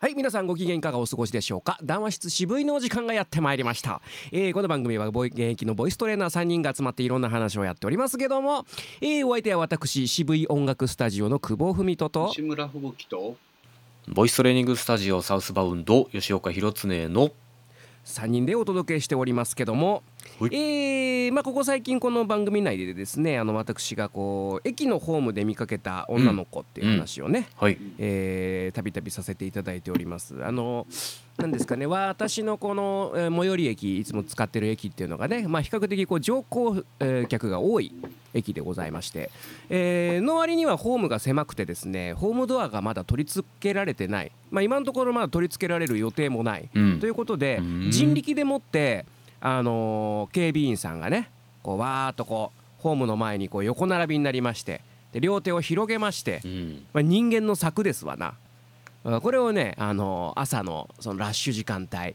はい皆さんご機嫌いかがお過ごしでしょうか？談話室渋いのお時間がやってまいりました、えー、この番組はボイ現役のボイストレーナー3人が集まっていろんな話をやっておりますけども、えー、お相手は私渋い音楽スタジオの久保文人と西村吹雪とボイストレーニングスタジオサウスバウンド吉岡弘恒の3人でお届けしておりますけども、はいえーまあ、ここ最近この番組内でですねあの私がこう駅のホームで見かけた女の子っていう話をね、たびたびさせていただいております。あのなんですかね私のこの、えー最寄り駅いつも使ってる駅っていうのがね、まあ、比較的こう乗降、えー客が多い駅でございまして、えーの割にはホームが狭くてですねホームドアがまだ取り付けられてない、まあ、今のところまだ取り付けられる予定もない、うん。ということでうん。人力でもって、あのー警備員さんがねこうわーっとこうホームの前にこう横並びになりましてで両手を広げまして、うん。まあ、人間の策ですわな。あこれをね、あの朝のそのラッシュ時間帯、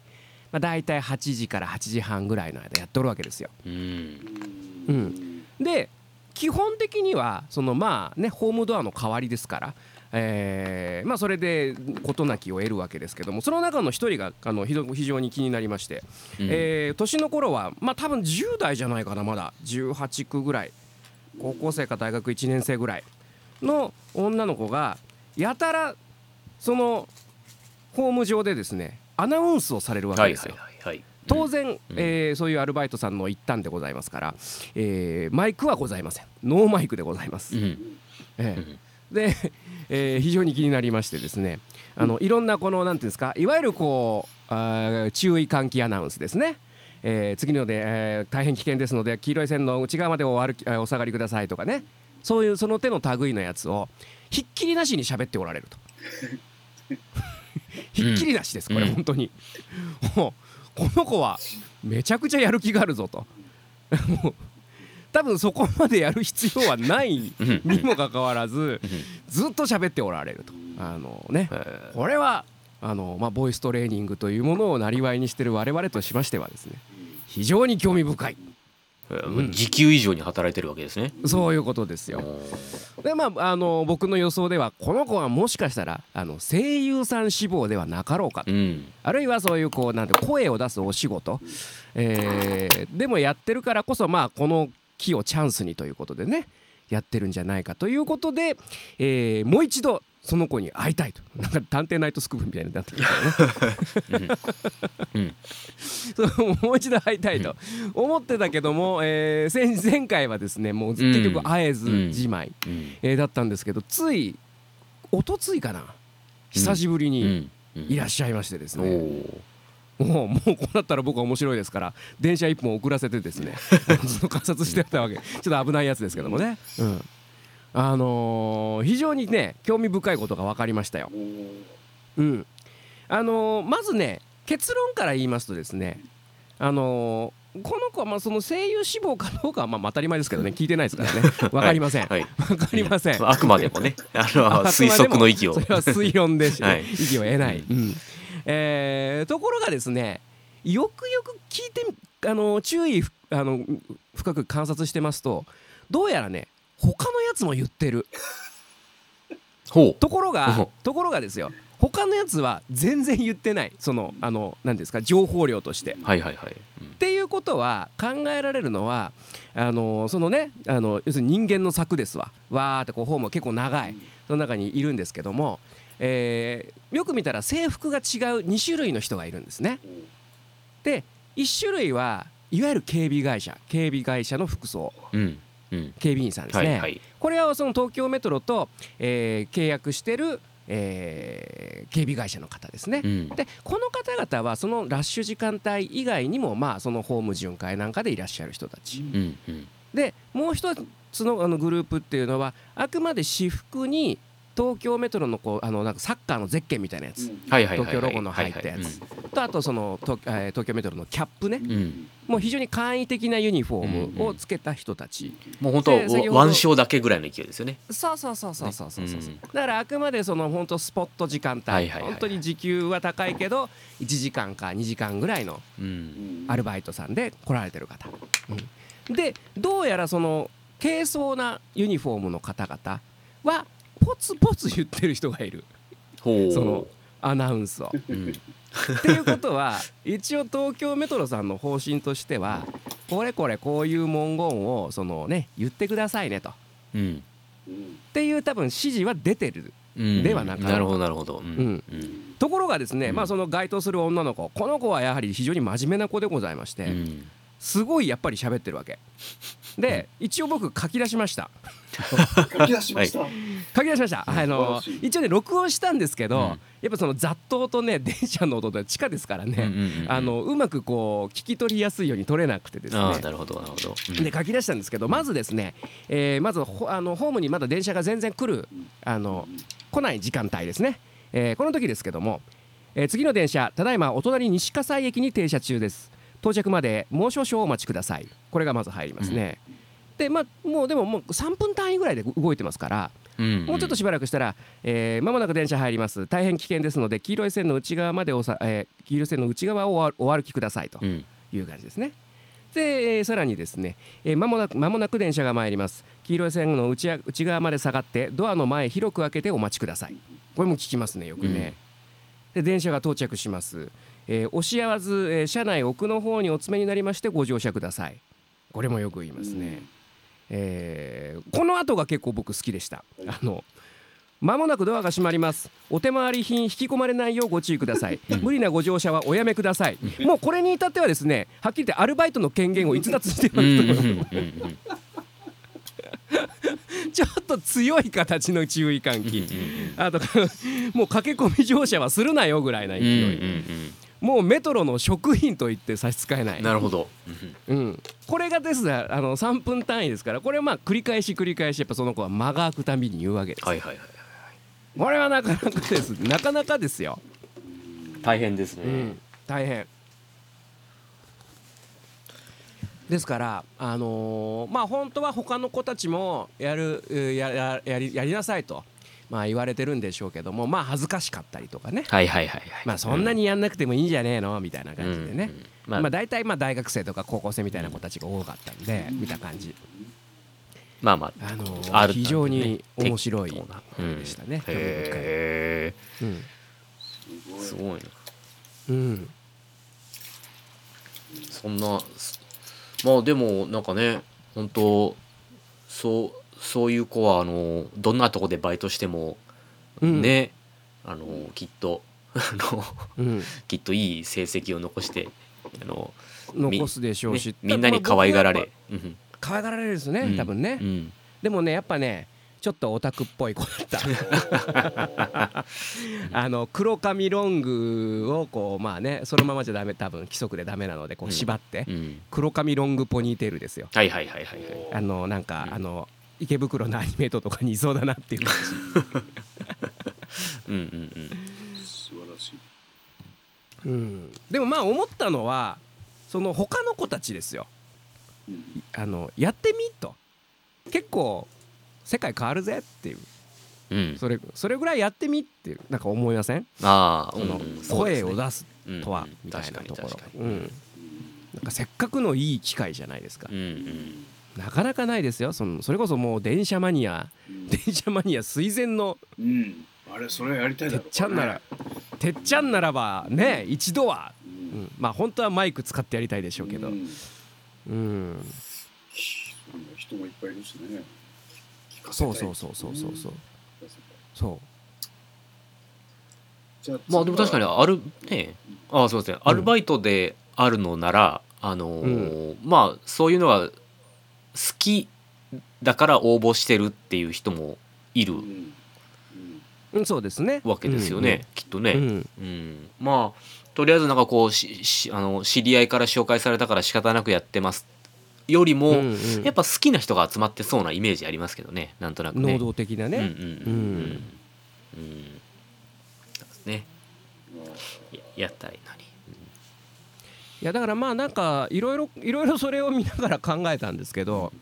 まあ、大体8時から8時半ぐらいの間やっとるわけですよ。うん。うん、で基本的にはそのまあねホームドアの代わりですから、えーまあ、それで事なきを得るわけですけどもその中の一人があの非常に気になりまして、うん。えー年の頃はまあ多分10代じゃないかなまだ。18区ぐらい。高校生か大学1年生ぐらいの女の子がやたらそのホーム上でですねアナウンスをされるわけはいですよ。当然、うん。えーそういうアルバイトさんの一端でございますから、えーマイクはございません。ノーマイクでございます。うん。えうん。ーで、えー非常に気になりましてですね。あのいろんなこのなんていうんですかいわゆるこうあー注意喚起アナウンスですね。えー次ので、えー大変危険ですので黄色い線の内側までお歩きあお下がりくださいとかね。そういうその手の類のやつをひっきりなしに喋っておられると。ひっきりなしですこれうん本当に、もうこの子はめちゃくちゃやる気があるぞと 多分そこまでやる必要はないうん。にもかかわらずうん。ずっと喋っておられると。あのねえこれはあの、まあ、ボイストレーニングというものをなりわいにしている我々としましてはですね非常に興味深い。時給以上に働いてるわけですね。そういうことですよ。でまああの僕の予想ではこの子はもしかしたらあの声優さん志望ではなかろうかと。うん。あるいはそういうこうなんて声を出すお仕事、えーでもやってるからこそまあこの機をチャンスにということでねやってるんじゃないかということで、えーもう一度その子に会いたいと。なんか探偵ナイトスクープみたいになってきたよね。うん。もう一度会いたいと思ってたけども、えー前前回はですねもう結局会えずじまい、うん。えーだったんですけどついおとついかな久しぶりにうん。いらっしゃいましてですおね、ーもうもうこうなったら僕は面白いですから電車一本遅らせてですね 観察してたわけ。ちょっと危ないやつですけどもね、うん、あのー非常にね興味深いことが分かりましたよ。うん。あのーまずね結論から言いますとですねあのーこの子はまあその声優志望かどうかはまあ当たり前ですけどね聞いてないですからね。分かりません、はい。分かりません、あくまでもね。あのあ推測の域を。それは推論でし、はい。息を得ない、うんえーところがですねよくよく聞いてあの注意ふあの深く観察してますとどうやらね他のやつも言ってる。ほところうんがところがですよ。他のやつは全然言ってない。そのあの何ですか情報量として。うはいはいはい。うん。っていうことは考えられるのはあのそのねあの要するに人間の柵ですわ。わーってこうホーム結構長い。その中にいるんですけども、えーよく見たら制服が違う2種類の人がいるんですね。で1種類はいわゆる警備会社警備会社の服装。うん。うん。警備員さんですね。はいはい。これはその東京メトロと、えー契約してる、えー警備会社の方ですね。うん。でこの方々はそのラッシュ時間帯以外にもまあそのホーム巡回なんかでいらっしゃる人たち。うんうん。でもう一つのあのグループっていうのはあくまで私服に東京メトロのこうあのなんかサッカーのゼッケンみたいなやつ。東京ロゴの入ったやつ。とあとその東,、えー東京メトロのキャップね。うん。うんもう非常に簡易的なユニフォームをつけた人たち、もう本当腕章だけぐらいの勢いですよね。そうそうそうそうそうそうそう、うんだからあくまでその本当スポット時間帯、はいはい本当に時給は高いけど1時間か2時間ぐらいのうんアルバイトさんで来られてる方、うんでどうやらその軽装なユニフォームの方々はポツポツ言ってる人がいる。そのアナウンスを。うんっていうことは一応東京メトロさんの方針としてはこれこれこういう文言をそのね言ってくださいねと。っうん。うんていう多分指示は出てる。うん。ではなかなるほどなるほど。ううん。うん。ところがですね、うん。まあその該当する女の子この子はやはり非常に真面目な子でございまして、うんすごいやっぱり喋ってるわけ。で一応僕書き出しました。書き出しました？書き出しました、あの一応ね録音したんですけど、うん。やっぱその雑踏とね 電車の音で地下ですからね、うんうんうんあのうまくこう聞き取りやすいように取れなくてですね。ああなるほどなるほど。うん。で書き出したんですけどまずですね、えーまずほあのホームにまだ電車が全然来るあの来ない時間帯ですね、えーこの時ですけども、えー次の電車ただいまお隣西葛西駅に停車中です到着までもう少々お待ちください。これがまず入りますね、でまあもうでももう3分単位ぐらいで動いてますからうんもうちょっとしばらくしたら、えー、間もなく電車入ります。大変危険ですので黄色い線の内側までおさ、えー黄色い線の内側をおお歩きくださいとうん。いう感じですね。で、えーさらにですね、えー、間もなく間もなく電車が参ります。黄色い線の内や内側まで下がってドアの前広く開けてお待ちください。これも聞きますねよくね、で電車が到着します、えー押し合わず、えー車内奥の方にお詰めになりましてご乗車ください。これもよく言いますね、えーこの後が結構僕好きでした。あの間もなくドアが閉まります。お手回り品引き込まれないようご注意ください。無理なご乗車はおやめください。もうこれに至ってはですねはっきり言ってアルバイトの権限を逸脱してます、ちょっと強い形の注意喚起、うんあともう駆け込み乗車はするなよぐらいな勢い、もうメトロの職員と言って差し支えなうんい、なるほど。うん、これがですねあの3分単位ですからこれはまあ繰り返し繰り返しやっぱその子は間が空くたびに言うわけです、はいはいはいこれはなかなかです。なかなかですよ、大変ですね。うん、大変。ですからあのーまあ本当は他の子たちもやるえやややりやりなさいと、まあ、言われてるんでしょうけどもまあ恥ずかしかったりとかね。はいはいはいはい。まあそんなにやんなくてもいいんじゃねえの？みたいな感じでね、うん。うん。まあまあ大体まあ大学生とか高校生みたいな子たちが多かったんで見た感じ、まあまああのーある非常に面白いでしたね、興味深い。へうん。えすごいな。うんそんなすまあでもなんかね本当そうそういう子はあのどんなとこでバイトしてもうんね、あのきっと あのうん、きっといい成績を残してあのみ残すでしょうし、ねみんなに可愛がらまあれ、うん可愛がられるですね、うん。多分ね、うん。でもねやっぱねちょっとオタクっぽい子だった。あの黒髪ロングをこうまあねそのままじゃダメ多分規則でダメなのでこう縛って、うん。黒髪ロングポニーテールですよ。はいはいはいはいはい。あのなんか、うん。あの池袋のアニメートとかにいそうだなっていう。感 うんうんうん。素晴らしい。じ、うん、でもまあ思ったのはその他の子たちですよ。うん。あのやってみと。結構世界変わるぜっていう。うん。それそれぐらいやってみっていう。なんか思いません？ああそのうん声を出すうんとはうんみたいなところ。んかせっかくのいい機会じゃないですか。うんうんなかなかないですよ。そのそれこそもう電車マニア。うん。電車マニア垂涎のうん。あれそれやりたいてっだろ。う。ちゃんならてっちゃんならばね一度は、う。うん。ん、まあ本当はマイク使ってやりたいでしょうけど。ん。うん。人もいっぱいいるしね。そいうそうそうそうそう。そう。そじゃあまあでも確かにあるねああそうですねアルバイトであるのなら、あのーまあそういうのが好きだから応募してるっていう人もいるうん。うん。う、うん、そうですね。わけですよね、きっとね、うん。うん。まあとりあえずなんかこうししあの知り合いから紹介されたから仕方なくやってますよりも、うんうん。やっぱ好きな人が集まってそうなイメージありますけどねなんとなくね。能動的なね、うんうんうんうん。うん。ややったいやだからまあなんかいろいろいろいろそれを見ながら考えたんですけど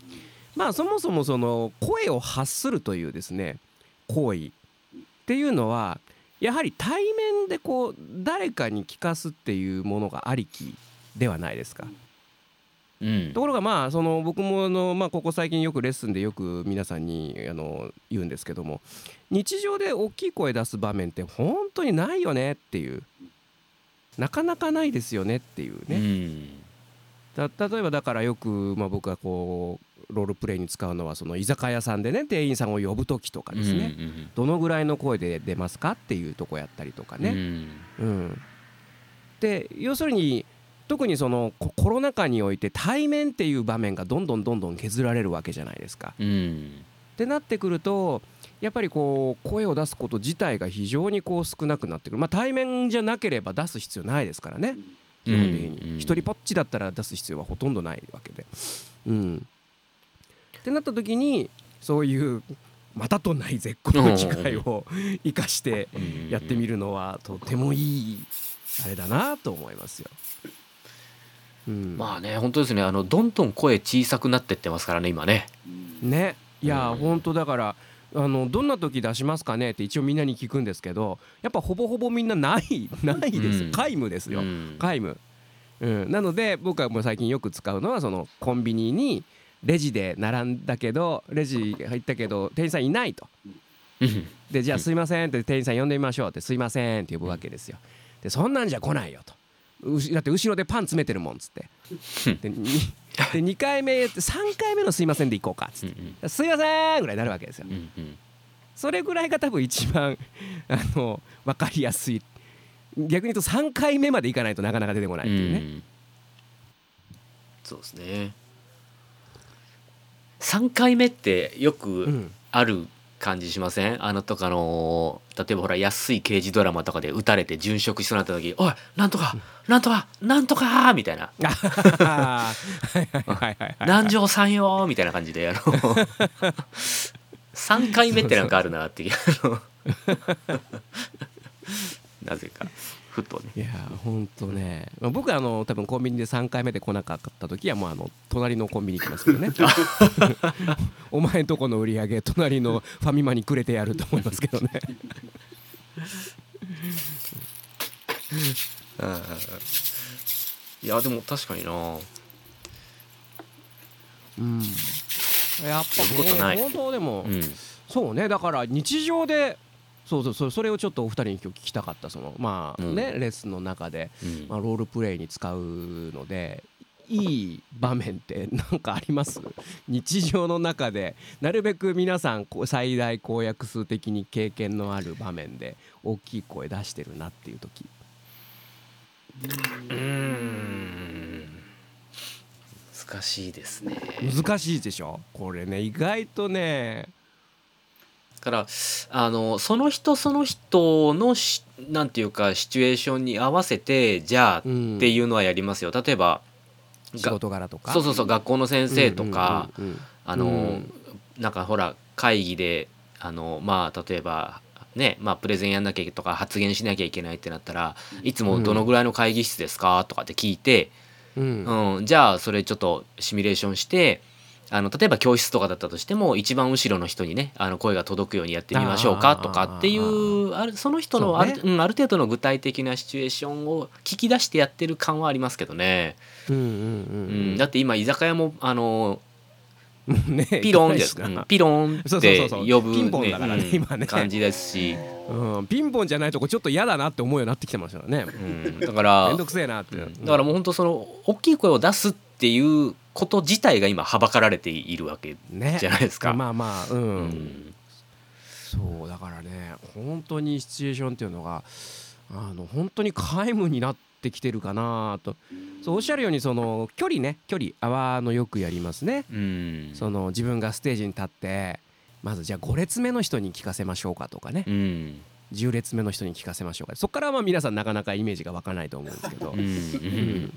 まあそもそもその声を発するというですね行為っていうのはやはり対面でこう誰かに聞かすっていうものがありきではないですか。うんところがまあその僕もあの、まあ、ここ最近よくレッスンでよく皆さんにあの言うんですけども日常で大きい声出す場面って本当にないよねっていうなかなかないですよねっていううね、例えばだからよく、まあ、僕がこうロールプレイに使うのはその居酒屋さんでね店員さんを呼ぶ時とかですね、うんどのぐらいの声で出ますかっていうとこやったりとかうん。ね。うん、で要するに特にそのココロナ禍において対面っていう場面がどんどんどんどん削られるわけじゃないですか。うんうん。ってなってくるとやっぱりこう声を出すこと自体が非常にこう少なくなってくる、まあ、対面じゃなければ出す必要ないですからね。基本的うんに一人ぽっちだったら出す必要はほとんどないわけで。うん、ってなった時にそういうまたとない絶好の機会を生かしてやってみるのはとてもいいあれだなと思いますよ。うん、まあね本当ですね。あのどんどん声小さくなってってますからね今ね。ね。いやうん。本当だからあのどんな時出しますかねって一応みんなに聞くんですけどやっぱほぼほぼみんなない ないです、うん。皆無ですよ、うん。皆無、うん、なので僕はもう最近よく使うのはそのコンビニにレジで並んだけどレジ入ったけど店員さんいないと。うん。でじゃあすいませんって店員さん呼んでみましょうってすいませんって呼ぶわけですよ。でそんなんじゃ来ないよと。だって後ろでパン詰めてるもんっつって。でにで2回目って3回目のすいませんで行こうかっつっうんてすいませんぐらいになるわけですよ。それぐらいが多分一番あの分かりやすい。逆に言うと3回目までいかないとなかなか出てこないっていうね、うん。そうですね。3回目ってようくん。ある感じしません？あのとかの例えばほら安い刑事ドラマとかで撃たれて殉職しそうになった時「おいなんとかなんとかなんとか!」みたいな はいはいはいはいはい「南條さんよ!」みたいな感じであの3回目ってなんかあるなっていう なぜかふとね。いやーほんとね、まあ、僕はあの多分コンビニで3回目で来なかった時はもうあの隣のコンビニ行きますけどね。お前んとこの売り上げ隣のファミマにくれてやると思いますけどね。いやでも確かにな。うん。やっぱね本当でも、うん。そうね。だから日常でそうそうそうそれをちょっとお二人に今日聞きたかったそのまあね、レッスンの中で、うん。まあ、ロールプレイに使うのでいい場面って何かあります？日常の中でなるべく皆さんこう最大公約数的に経験のある場面で大きい声出してるなっていう時。うーん。難しいですね。難しいでしょ？これね意外とねだからあのその人その人のしなんていうかシチュエーションに合わせてじゃあうん。っていうのはやりますよ。例えば仕事柄とか？そうそうそう学校の先生とか、うんうんうんうんあの、うん。なんかほら会議であのまあ例えばねまあプレゼンやんなきゃとか発言しなきゃいけないってなったらいつもどのぐらいの会議室ですか？とかって聞いて、うん。うん、じゃあそれちょっとシミュレーションしてあの例えば教室とかだったとしても一番後ろの人にねあの声が届くようにやってみましょうかとかっていうあるその人のある,、そううん、ある程度の具体的なシチュエーションを聞き出してやってる感はありますけどね、うんうんううん。ん、だって今居酒屋もあのうんねピロンです、ないしなうんピロンって呼ぶ、ピンポンだからねうん今ね。感じですし、うん、ピンポンじゃないとこちょっと嫌だなって思うようになってきてましたよね。うん、だからめん。どくせえなって、だからもう本当その大きい声を出すっていうこと自体が今はばかられているわけね。じゃないですか。まあまあうん、うん。そうだからね本当にシチュエーションっていうのがあの本当に皆無になってきてるかなと。そうおっしゃるようにその距離ね距離泡のよくやりますね。うん。その自分がステージに立ってまずじゃあ5列目の人に聞かせましょうかとかね。うん。10列目の人に聞かせましょうか。そこからはまあ皆さんなかなかイメージが湧かないと思うんですけど。うん。うん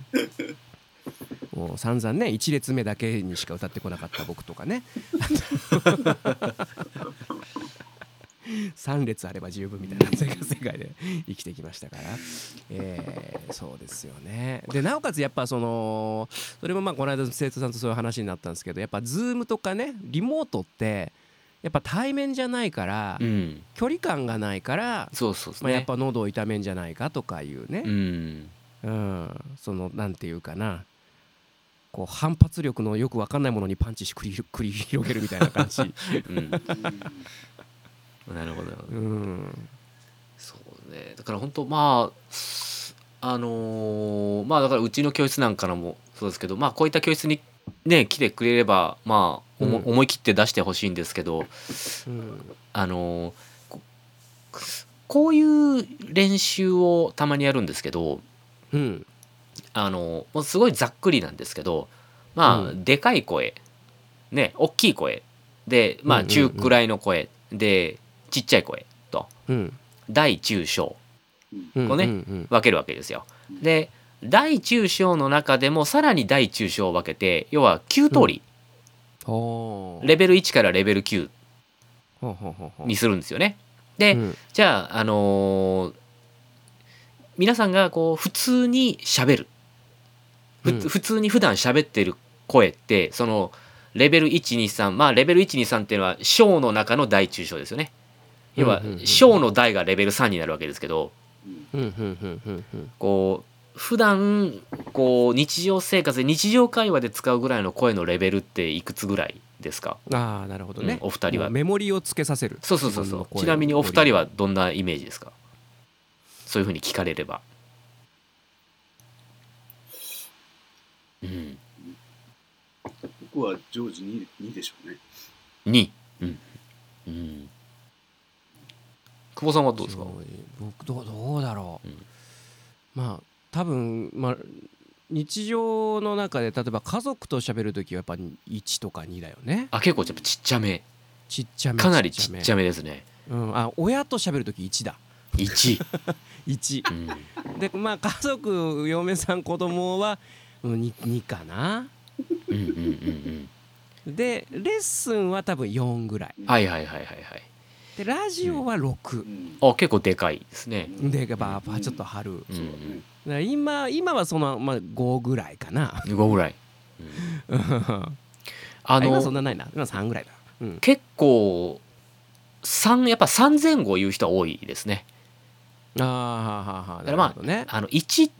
散々ね1列目だけにしか歌ってこなかった僕とかね。3列あれば十分みたいな世界世界で生きてきましたから、えーそうですよね。でなおかつやっぱそのそれもまあこの間生徒さんとそういう話になったんですけどやっぱ Zoom とかねリモートってやっぱ対面じゃないからうん。距離感がないから、そうそうですまあ、やっね。ぱ喉を痛めんじゃないかとかいうね、うん。うん、そのなんていうかなこう反発力のよくわかんないものにパンチし繰り繰り広げるみたいな感じ。うん、うんなるほど。うんそうね。だから本当まああのーまあだからうちの教室なんかのもそうですけどまあこういった教室にね来てくれればまあ、うん。思い切って出してほしいんですけどうん。あのーここういう練習をたまにやるんですけどうんあのもうすごいざっくりなんですけどまあ、うん。でかい声ね大きい声でまあ中くらいの声、でちっちゃい声と。うん。大中小。うんこうねうん分けるわけですよ。で大中小の中でもさらに大中小を分けて要は9通り、ほうレベル1からレベル9ほうほうほうほう。にするんですよね。で、うん。じゃあ、あのー皆さんがこう普通にしゃべる、ふうん。普通に普段喋ってる声ってそのレベル123まあレベル123っていうのは小の中の大中小ですよね。要は小の大がレベル3になるわけですけどこう普段こう日常生活で日常会話で使うぐらいの声のレベルっていくつぐらいですか？ああなるほどね、うんお二人は。メモリをつけさせる。そうそうそうそう。ちなみにお二人はどんなイメージですか？そういうふうに聞かれれば。うん。僕は常時 2, 2でしょうね。2うん。うん。久保さんはどうですか？僕どうどうだろう、うん。まあ多分まあ日常の中で例えば家族と喋る時はやっぱ1とか2だよね。あ結構ちょっとちっちゃめ。ちっちゃめかなりちっちゃめ、めですね。うん、あ親と喋る時1だ1 1 うん。でまあ家族嫁さん子供はうん 2, 2かな。うんうんうんでレッスンは多分4ぐらい。うんはいはいはいはいはい。でラジオは6、うん。あ結構でかいですね。でやっぱやっぱちょっと春、うんそうだね。だから今今はその、まあ、5ぐらいかな。5ぐらい、うん。ああ今そんのなないな。今3ぐらいだ。うん。結構3やっぱ3前後言う人は多いですねあーはあはあはだからまあね。あの 1,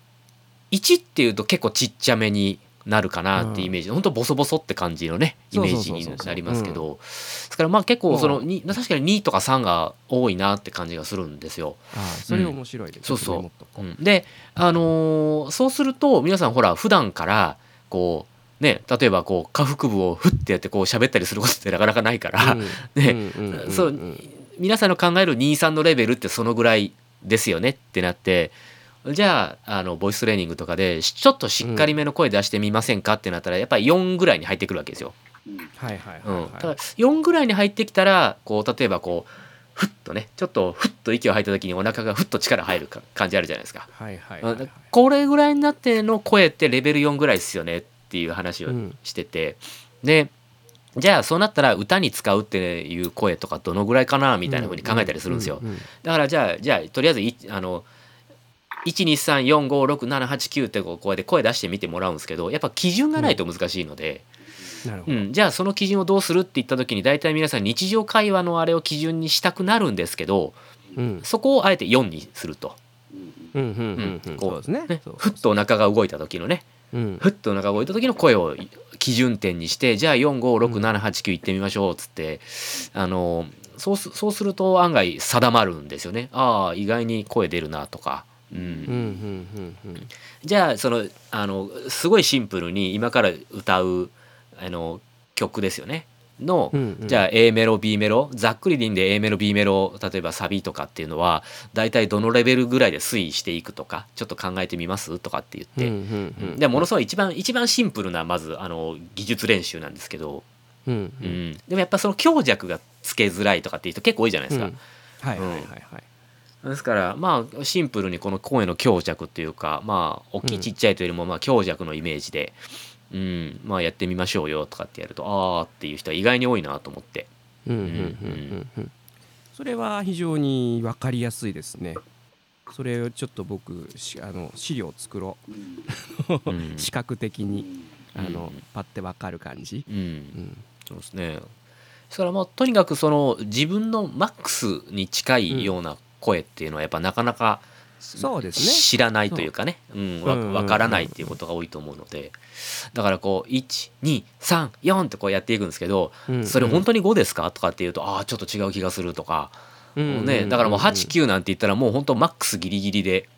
1っていうと結構ちっちゃめになるかなっていうイメージ、ほん。とボソボソって感じのねイメージになりますけど。ですからまあ結構そのに確かに2とか3が多いなって感じがするんですよ。あーそれ面白いね、そうそう。う。ん。で、あのーそうすると皆さんほら普段からこうね例えばこう下腹部をフッてやってこう喋ったりすることってなかなかないから、皆さんの考える23のレベルってそのぐらいですよねってなってじゃああのボイストレーニングとかでしちょっとしっかりめの声出してみませんかってなったらやっぱり4ぐらいに入ってくるわけですよ。うんはいはいうんはいはい。だから4ぐらいに入ってきたらこう例えばこうふっとねちょっとふっと息を吐いた時にお腹がふっと力入るか感じあるじゃないですか。はいはいはいはい。これぐらいになっての声ってレベル4ぐらいですよねっていう話をうん。してて、でじゃあそうなったら歌に使うっていう声とかどのぐらいかなみたいな風に考えたりするんですよ。ううだからじゃあじゃあとりあえずいあの123456789ってこうやって声出してみてもらうんですけどやっぱ基準がないと難しいので、なるほど。うん。じゃあその基準をどうするって言った時に大体皆さん日常会話のあれを基準にしたくなるんですけどうん。そこをあえて4にすると、うんうんうんうん。うん。こうそうですね。ね。そうふっとお腹が動いた時のね。うん。ふっとお腹が動いた時の声を基準点にしてじゃあ456789いってみましょうっつってあのそうすそうすると案外定まるんですよね。ああ意外に声出るなとか。じゃあそのあのすごいシンプルに今から歌うあの曲ですよねの、うんうん。じゃあ A メロ B メロざっくりでいいんで A メロ B メロ例えばサビとかっていうのは大体どのレベルぐらいで推移していくとかちょっと考えてみますとかって言って、うんうんうんでものすごい一番一番シンプルなまずあの技術練習なんですけど、うんううん。んでもやっぱその強弱がつけづらいとかっていう人結構多いじゃないですか。うん。はいはいはいはい。ですからまあシンプルにこの声の強弱っていうかまあ大きうん。いちっちゃいというよりもまあ強弱のイメージで、うんまあやってみましょうよとかってやるとああっていう人は意外に多いなと思って。うんうんうんうんうん。それは非常に分かりやすいですね。それをちょっと僕しあの資料を作ろう。んうん。う 視覚的にうん。あのパッて分かる感じ。うん。うん。そうですね。ですからまあとにかくその自分のマックスに近いような声っていうのはやっぱなかなかそうですね。知らないというかね。う。んわうんうんうん。わからないっていうことが多いと思うので。だからこう1234ってこうやっていくんですけどうん。それ本当に5ですかとかっていうとああちょっと違う気がするとか。うん。ねだからもう89なんて言ったらもう本当マックスギリギリで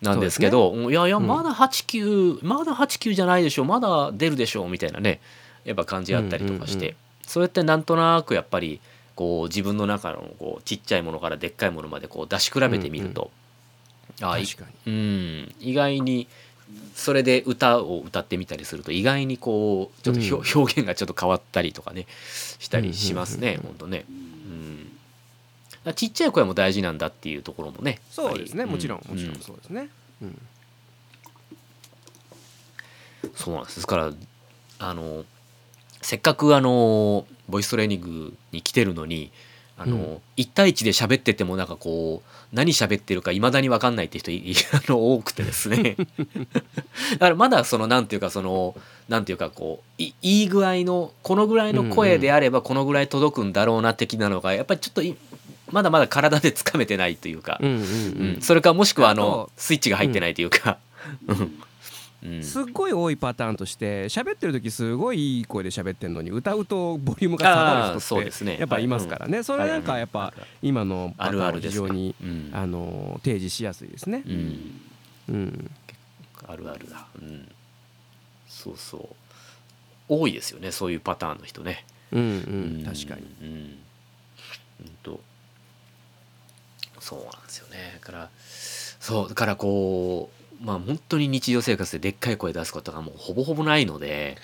なんですけどいやいやうん。まだ89まだ89じゃないでしょまだ出るでしょみたいなね。やっぱ感じあったりとかしうんうんうてそうやってなんとなくやっぱりこう自分の中のこうちっちゃいものからでっかいものまでこう出し比べてみると確かうん。意外にそれで歌を歌ってみたりすると意外にこうちょっとひょ、うん。表現がちょっと変わったりとかねしたりしますね、うんうんうんほん。とね。うん、ちっちゃい声も大事なんだっていうところもねそうですねもちろんもちろうんそうですね。うん。そうなんです。ですからあのせっかくあのボイストレーニングに来てるのにあの、うん。1対1で喋っててもなんかこう何喋ってるかいまだに分かんないって人 あの多くてですね。だからまだそのなんていうかそのなんていうかこういいい具合のこのぐらいの声であればこのぐらい届くんだろうな的なのがやっぱりちょっといまだまだ体でつかめてないというか、うんうんううん。んそれかもしくはあのスイッチが入ってないというか、うん。うんすっごい多いパターンとして喋ってる時すごいいい声で喋ってるのに歌うとボリュームが下がる人ってですね。やっぱいますからね。それなんかやっぱ今のパあターン非常にうん。あの提示しやすいですね。う。ん。うん。あるあるだ、うん、そうそう。多いですよねそういうパターンの人ね。うん。うん。確かに。うん。うんと。そうなんですよね。だからそうだからこうまあ本当に日常生活ででっかい声出すことがもうほぼほぼないので。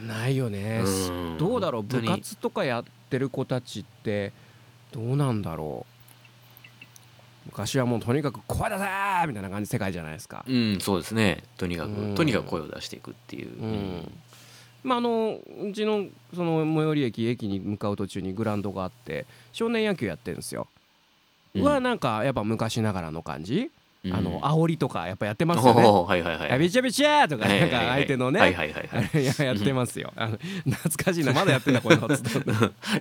ないよね。うん。どうだろう？部活とかやってる子たちってどうなんだろう？昔はもうとにかく声出せーみたいな感じ世界じゃないですか。うんそうですね。とにかく、うん。とにかく声を出していくっていう、うん。まあ、あのうちのその最寄り駅駅に向かう途中にグラウンドがあって少年野球やってるんですよ。うん。はなんかやっぱ昔ながらの感じ、うんあの煽りとかやっぱやってますよね。はいはいはいあびちゃびちゃーとかなんか相手のね、はいはいはいや やってますよ。あの懐かしいな。まだやってんだこれのつって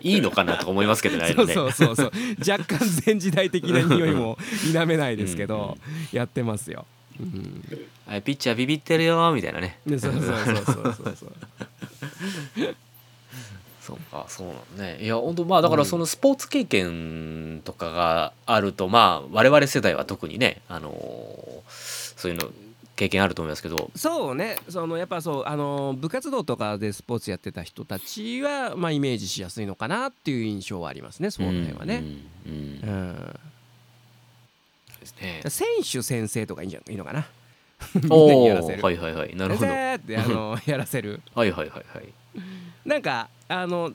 いいのかなとか思いますけどねそうね。そうそうそう若干前時代的な匂いも否めないですけどやってますよ。うん、あピッチャービビってるよみたいなね。でそうそうそうそうそうそう。そうか。そうなんね。いや本当まあだからそのスポーツ経験とかがあると、まあ我々世代は特にねあのーそういうの経験あると思いますけど。そうね。そのやっぱそうあの部活動とかでスポーツやってた人たちは、まあ、イメージしやすいのかなっていう印象はありますね。その辺はね。うんうんね。選手先生とかいいんじゃいいのかな。みんなおにやらせる。おはいはいはい。なるほど。ってあの やらせる。はいはいはいなんかあの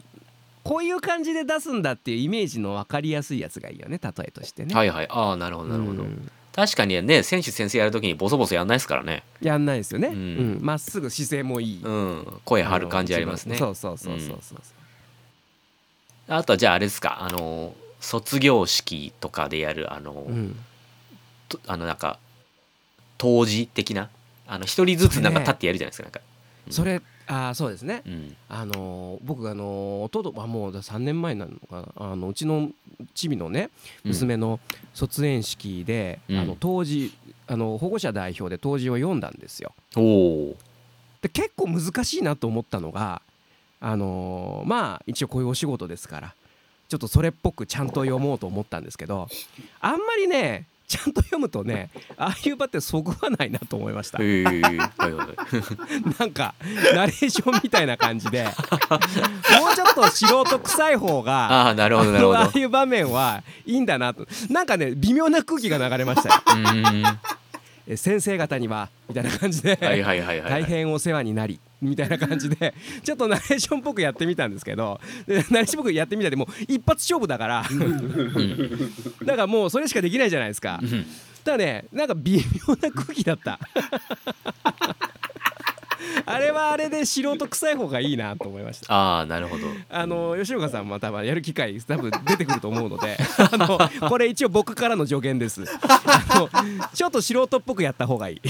こういう感じで出すんだっていうイメージの分かりやすいやつがいいよね例えとしてね。はいはい。ああなるほどなるほど、うん確かにね選手先生やるときにボソボソやんないですからね。やんないですよね。ううん。んま、っすぐ姿勢もいい。うん。声張る感じありますね。そうそうそうそうそう。あとはじゃああれですかあの卒業式とかでやるあの、うん。とあのなんか当時的なあの一人ずつなんか立ってやるじゃないですかなんか、それあーそうですね。うん、あのー僕あのーおととあもう3年前なのかな。あのうちのチビのね娘の卒園式で、うん。あの当時あの保護者代表で当時を読んだんですよ。で結構難しいなと思ったのがあのーまあ一応こういうお仕事ですからちょっとそれっぽくちゃんと読もうと思ったんですけどあんまりねちゃんと読むとね ああいう場ってそぐわないなと思いました。へえはいはい。は いなんかナレーションみたいな感じで。もうちょっと素人臭い方がああなるほどなるほど。ああいう場面はいいんだなと。なんかね微妙な空気が流れましたよ。先生方にはみたいな感じで、大変お世話になりみたいな感じで ちょっとナレーションっぽくやってみたんですけどでナレーションっぽくやってみたでもう一発勝負だからうん。だからもうそれしかできないじゃないですか。うん。ただねなんか微妙な空気だった。あれはあれで素人臭い方がいいなと思いました。ああなるほど。あの吉岡さんも多分やる機会多分出てくると思うので あのこれ一応僕からの助言です。あのちょっと素人っぽくやった方がいい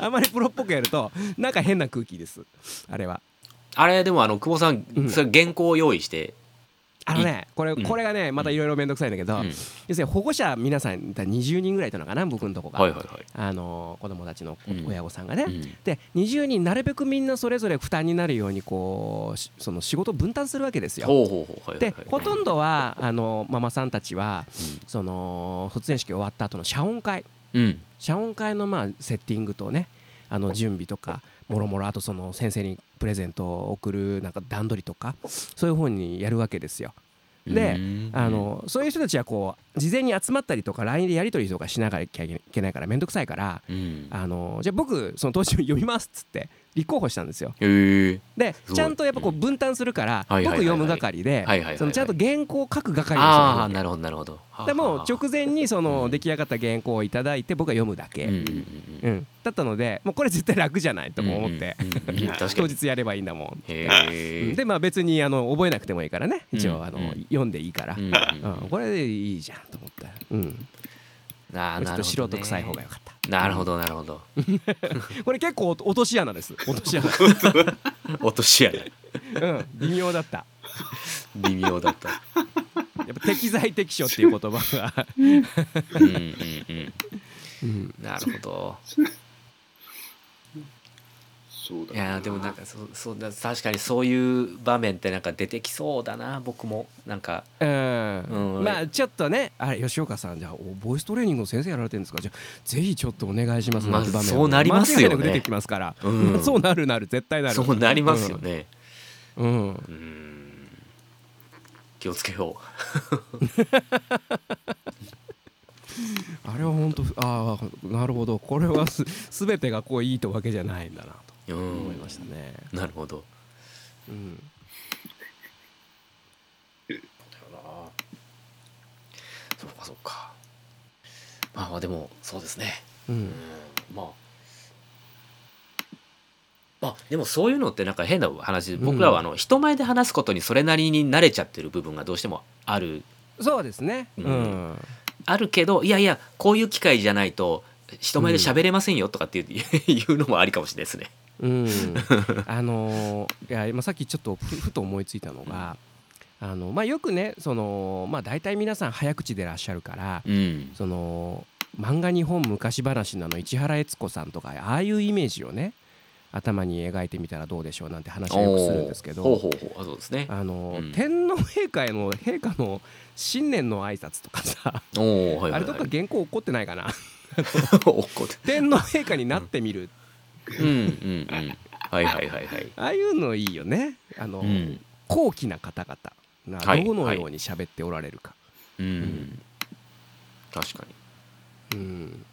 あまりプロっぽくやるとなんか変な空気です。あれは。あれでもあの久保さん、うん。それ原稿を用意してあのねこれうん。これがねまたいろいろ面倒くさいんだけど、うん。要するに保護者皆さんだ20人ぐらいいたのかな僕のとこが、はいはいはい。あの子供たちのうん。親御さんがね、うん。で20人なるべくみんなそれぞれ負担になるようにこうしその仕事を分担するわけですよ。ではいほとんどはあのママさんたちはうん。その卒園式終わった後の謝恩会うん。謝恩会のまあセッティングとねあの準備とかもろもろあとその先生にプレゼントを送るなんか段取りとかそういう方にやるわけですよ。でうん。あのそういう人たちはこう事前に集まったりとか LINE でやり取りとかしながらいけいけないから面倒くさいからうん。あのじゃあ僕その当時読みますっつって立候補したんですよ。でちゃんとやっぱこう分担するから僕読む係でそのちゃんと原稿を書く係にああしたなるほどなるほど。でも直前にそのうん。出来上がった原稿をいただいて僕が読むだけ、うんだったのでもうこれ絶対楽じゃないとも思って、当に。日やればいいんだもん。でまあ別にあの覚えなくてもいいからね。一応あの、読んでいいから、うんうんこれでいいじゃんと思って、うん、ちょっとあーなるほどね。素人臭い方がよかった。なるほどなるほど。これ結構落とし穴です。落とし穴、落とし穴うん、微妙だった。微妙だった。やっぱ適材適所っていう言葉が、うんうんうん。うん、なるほどそうだいやーでもなんかそうそうだ確かにそういう場面ってなんか出てきそうだな僕も。なんか。うん。うん。まあちょっとねあれ吉岡さんじゃあおボイストレーニングの先生やられてるんですか？じゃあぜひちょっとお願いします。まあなんて場面そうなりますよね。出てきますから、うん。そうなるなる絶対なる。そうなりますよね。うん。うん。気をつけよ あれは本当ああなるほど。これはす全てがこういいとわけじゃないんだなと。うう思いんましたね、なるほど。うん、そうかそうか。まあまあでもそうですね。ううん。んまあ。まあでもそういうのってなんか変な話僕らはあの人前で話すことにそれなりに慣れちゃってる部分がどうしてもある。そうですね。ううん。ん、あるけどいやいやこういう機会じゃないと人前で喋れませんよとかっていう, いうのもありかもしれないですね。うん、あのーいや今さっきちょっとふふと思いついたのが、あのまあ、よくねその、まあ、大体皆さん早口でいらっしゃるから、うん。その漫画日本昔話のあの市原悦子さんとかああいうイメージをね頭に描いてみたらどうでしょうなんて話をよくするんですけどほうほうほう。あそうですね。あの、うん。天皇陛下への陛下の新年の挨拶とかさ、はいはい、あれどっかはい。原稿起こってないかな？天皇陛下になってみる、うんうんうん。はいはいはいはい。ああいうのいいよね。あの、うん。高貴な方々がはいどのように喋っておられるか、うん、ん確かに。うん。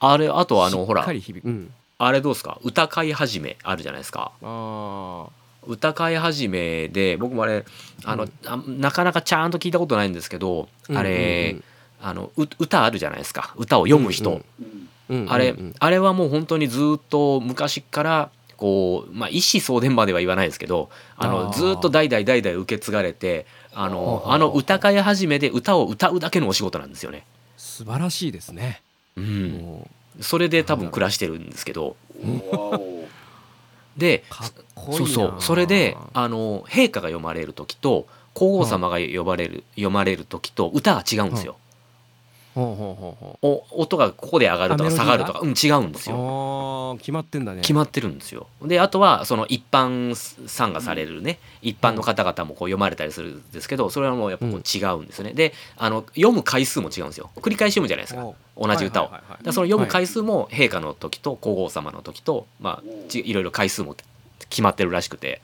あれあとあのほら。うん、あれどうですか？歌会始めあるじゃないですか。あ歌会始めで僕もあれあの、うん。あなかなかちゃんと聞いたことないんですけど、ーあれ、うん。あのう歌あるじゃないですか。歌を読む人、うんうんうんうんあれ、あれはもう本当にずっと昔からこうまあ一子相伝までは言わないですけどあのずっと代々代々受け継がれてあのあの歌会始めで歌を歌うだけのお仕事なんですよね。素晴らしいですね、うん、もそれで多分暮らしてるんですけど。でそうそう。それであの陛下が読まれる時と皇后様が呼ばれる読まれる時と歌が違うんですよ。ほうほうほうほお音がここで上がるとか下がるとか。うん違うんですうよ。決まってんだね。決まってるんですよ。であとはその一般参加されるね、一般の方々もこう読まれたりするんですけどそれはもうやっぱこう違うんですよね。であの読む回数も違うんですよ。繰り返し読むじゃないですか。お同じ歌を。はいはいその読む回数も陛下の時と皇后様の時と、まあ、ちいろいろ回数も決まってるらしくて。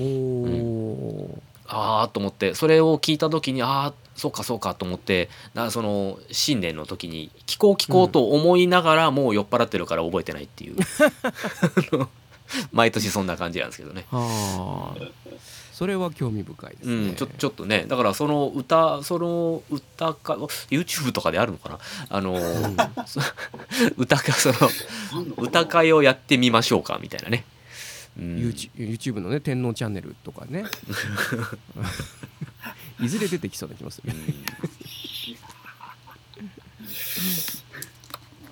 おおああと思ってそれを聞いた時にああそうかそうかと思ってなその新年の時に聞こう聞こうと思いながらもう酔っ払ってるから覚えてないっていう。毎年そんな感じなんですけどね。はあそれは興味深いですね、うん、ちょちょっとね。だからその歌その歌か YouTube とかであるのかな？あの、そ 歌かその歌会をやってみましょうかみたいなね。うん。YouTube のね天皇チャンネルとかね いずれ出てきそうな気もする。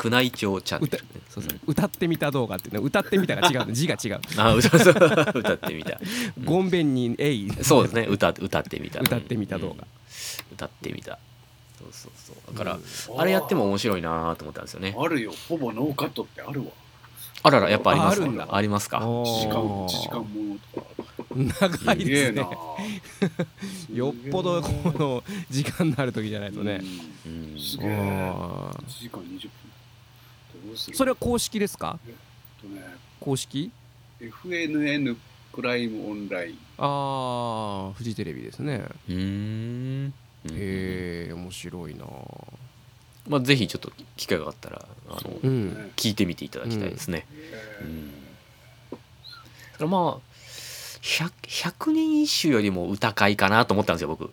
宮内庁チャンネ歌ル、そうそう。うん歌ってみた動画っていうの。歌ってみたが違うの。字が違う。あ歌そう。歌ってみた。ゴンベンにえい。そうですね。歌歌ってみた。歌ってみた動画。うん。歌ってみた。そうそうそう。だから、あれやっても面白いなと思ったんですよね。あるよ。ほぼノーカットってあるわあららやっぱありますああるんだ。ありますか？お1時間ー1時間も。のとか長いですね。よっぽどこの時間のある時じゃないとね。すげえ。ー1時間20分。どうする？それは公式ですか？とね。公式？FNN プライムオンライン。ああフジテレビですね。うーん。へえ面白いなまあぜひちょっと機会があったらあのう。んね聞いてみていただきたいですね、えうん。だからまあ 100, 100年一首よりも歌会かなと思ったんですよ僕。